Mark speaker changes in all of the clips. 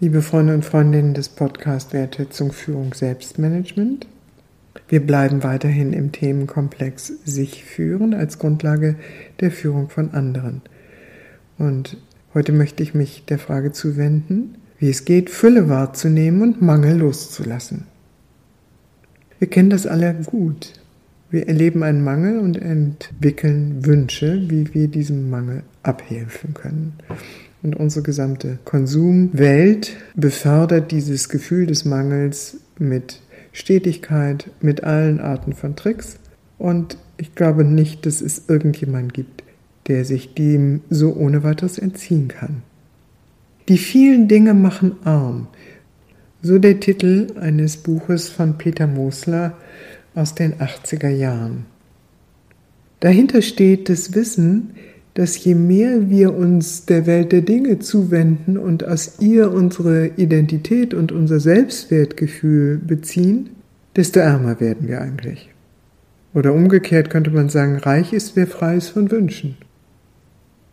Speaker 1: Liebe Freunde und Freundinnen des Podcasts Wertschätzung, Führung, Selbstmanagement. Wir bleiben weiterhin im Themenkomplex sich führen als Grundlage der Führung von anderen. Und heute möchte ich mich der Frage zuwenden, wie es geht, Fülle wahrzunehmen und Mangel loszulassen. Wir kennen das alle gut. Wir erleben einen Mangel und entwickeln Wünsche, wie wir diesem Mangel abhelfen können. Und unsere gesamte Konsumwelt befördert dieses Gefühl des Mangels mit Stetigkeit, mit allen Arten von Tricks. Und ich glaube nicht, dass es irgendjemand gibt, der sich dem so ohne weiteres entziehen kann. Die vielen Dinge machen arm. So der Titel eines Buches von Peter Mosler aus den 80er Jahren. Dahinter steht das Wissen, dass je mehr wir uns der Welt der Dinge zuwenden und aus ihr unsere Identität und unser Selbstwertgefühl beziehen, desto ärmer werden wir eigentlich. Oder umgekehrt könnte man sagen, reich ist, wer frei ist von Wünschen.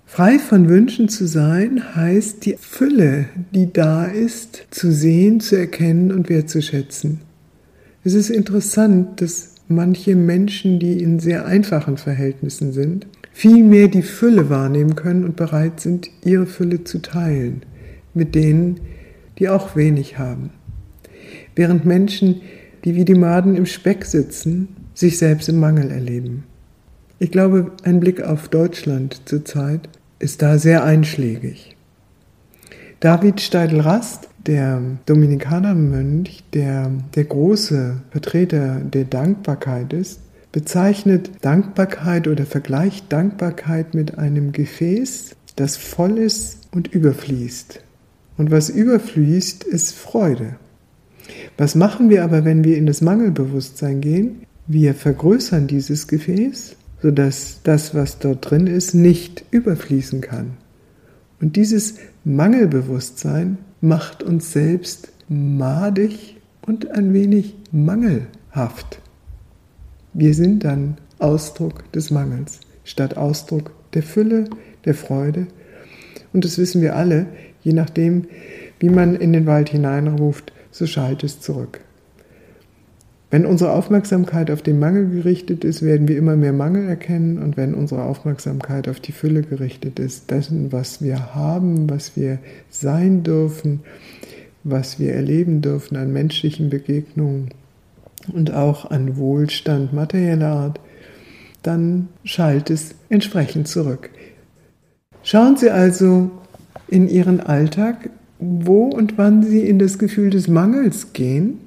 Speaker 1: Frei von Wünschen zu sein heißt die Fülle, die da ist, zu sehen, zu erkennen und wertzuschätzen. Es ist interessant, dass manche Menschen, die in sehr einfachen Verhältnissen sind, vielmehr die Fülle wahrnehmen können und bereit sind, ihre Fülle zu teilen mit denen, die auch wenig haben. Während Menschen, die wie die Maden im Speck sitzen, sich selbst im Mangel erleben. Ich glaube, ein Blick auf Deutschland zurzeit ist da sehr einschlägig. David Steidl-Rast, der Dominikanermönch, der der große Vertreter der Dankbarkeit ist, bezeichnet Dankbarkeit oder vergleicht Dankbarkeit mit einem Gefäß, das voll ist und überfließt. Und was überfließt, ist Freude. Was machen wir aber, wenn wir in das Mangelbewusstsein gehen? Wir vergrößern dieses Gefäß, sodass das, was dort drin ist, nicht überfließen kann. Und dieses Mangelbewusstsein macht uns selbst madig und ein wenig mangelhaft. Wir sind dann Ausdruck des Mangels statt Ausdruck der Fülle, der Freude. Und das wissen wir alle, je nachdem, wie man in den Wald hineinruft, so schallt es zurück. Wenn unsere Aufmerksamkeit auf den Mangel gerichtet ist, werden wir immer mehr Mangel erkennen. Und wenn unsere Aufmerksamkeit auf die Fülle gerichtet ist, dessen, was wir haben, was wir sein dürfen, was wir erleben dürfen an menschlichen Begegnungen, und auch an Wohlstand materieller Art, dann schallt es entsprechend zurück. Schauen Sie also in Ihren Alltag, wo und wann Sie in das Gefühl des Mangels gehen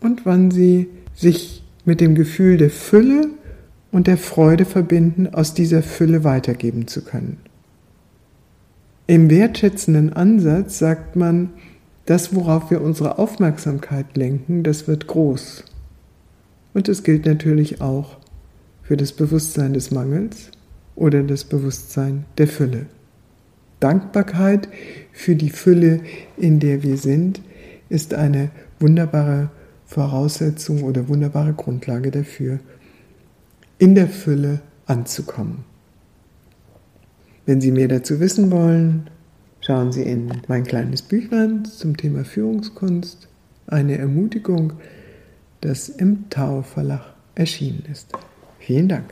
Speaker 1: und wann Sie sich mit dem Gefühl der Fülle und der Freude verbinden, aus dieser Fülle weitergeben zu können. Im wertschätzenden Ansatz sagt man, das, worauf wir unsere Aufmerksamkeit lenken, das wird groß. Und es gilt natürlich auch für das Bewusstsein des Mangels oder das Bewusstsein der Fülle. Dankbarkeit für die Fülle, in der wir sind, ist eine wunderbare Voraussetzung oder wunderbare Grundlage dafür, in der Fülle anzukommen. Wenn Sie mehr dazu wissen wollen, schauen Sie in mein kleines Büchlein zum Thema Führungskunst, eine Ermutigung, das im Tau Verlag erschienen ist. Vielen Dank.